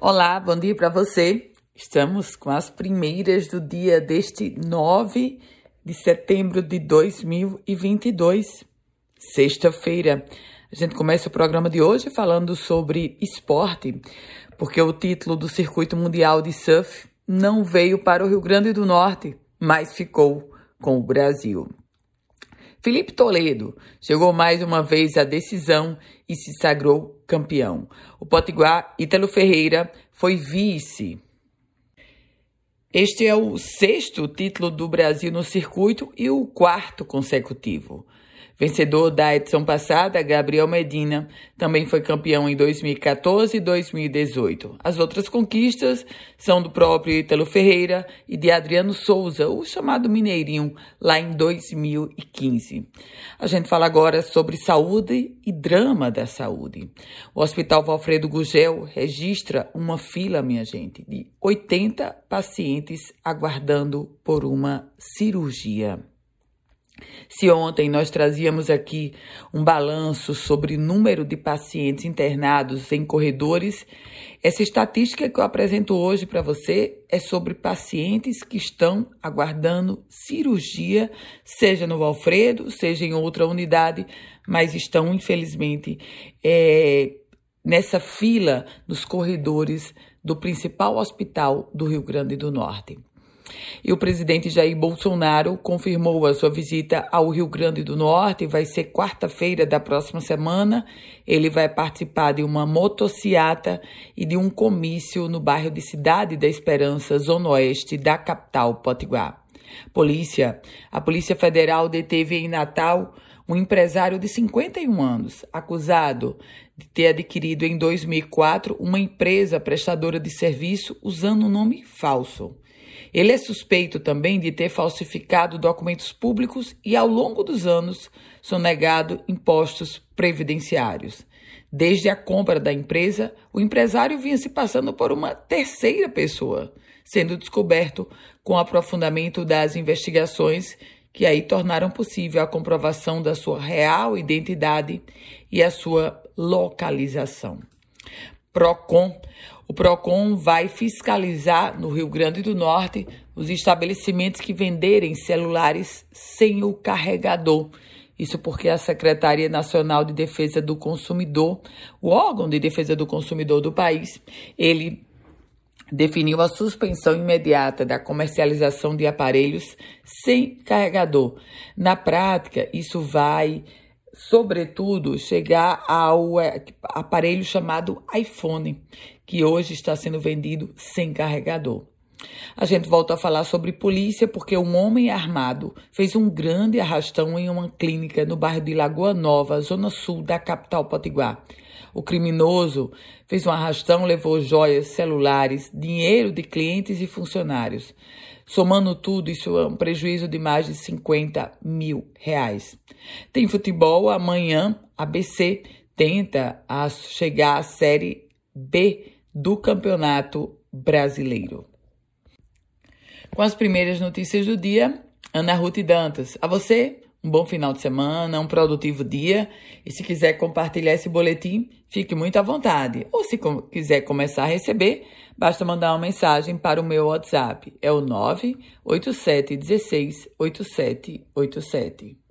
Olá, bom dia para você. Estamos com as primeiras do dia deste 9 de setembro de 2022, sexta-feira. A gente começa o programa de hoje falando sobre esporte, porque o título do Circuito Mundial de Surf não veio para o Rio Grande do Norte, mas ficou com o Brasil. Felipe Toledo chegou mais uma vez à decisão e se sagrou campeão. O potiguar Ítalo Ferreira foi vice. Este é o sexto título do Brasil no circuito e o quarto consecutivo. Vencedor da edição passada, Gabriel Medina também foi campeão em 2014 e 2018. As outras conquistas são do próprio Ítalo Ferreira e de Adriano Souza, o chamado Mineirinho, lá em 2015. A gente fala agora sobre saúde e drama da saúde. O Hospital Valfredo Gugel registra uma fila, minha gente, de 80 pacientes aguardando por uma cirurgia. Se ontem nós trazíamos aqui um balanço sobre número de pacientes internados em corredores, essa estatística que eu apresento hoje para você é sobre pacientes que estão aguardando cirurgia, seja no Valfredo, seja em outra unidade, mas estão, infelizmente, é, nessa fila nos corredores do principal hospital do Rio Grande do Norte. E o presidente Jair Bolsonaro confirmou a sua visita ao Rio Grande do Norte. Vai ser quarta-feira da próxima semana. Ele vai participar de uma motociata e de um comício no bairro de Cidade da Esperança, zona oeste da capital Potiguar. Polícia. A Polícia Federal deteve em Natal um empresário de 51 anos, acusado de ter adquirido em 2004 uma empresa prestadora de serviço usando um nome falso. Ele é suspeito também de ter falsificado documentos públicos e, ao longo dos anos, sonegado impostos previdenciários. Desde a compra da empresa, o empresário vinha se passando por uma terceira pessoa, sendo descoberto com o aprofundamento das investigações que aí tornaram possível a comprovação da sua real identidade e a sua localização. PROCON. O PROCON vai fiscalizar no Rio Grande do Norte os estabelecimentos que venderem celulares sem o carregador. Isso porque a Secretaria Nacional de Defesa do Consumidor, o órgão de defesa do consumidor do país, ele definiu a suspensão imediata da comercialização de aparelhos sem carregador. Na prática, isso vai sobretudo, chegar ao é, aparelho chamado iPhone, que hoje está sendo vendido sem carregador. A gente volta a falar sobre polícia porque um homem armado fez um grande arrastão em uma clínica no bairro de Lagoa Nova, zona sul da capital potiguar. O criminoso fez um arrastão, levou joias, celulares, dinheiro de clientes e funcionários. Somando tudo, isso é um prejuízo de mais de 50 mil reais. Tem futebol, amanhã a BC tenta chegar à Série B do Campeonato Brasileiro. Com as primeiras notícias do dia, Ana Ruth Dantas. A você, um bom final de semana, um produtivo dia. E se quiser compartilhar esse boletim, fique muito à vontade. Ou se quiser começar a receber, basta mandar uma mensagem para o meu WhatsApp. É o 987168787.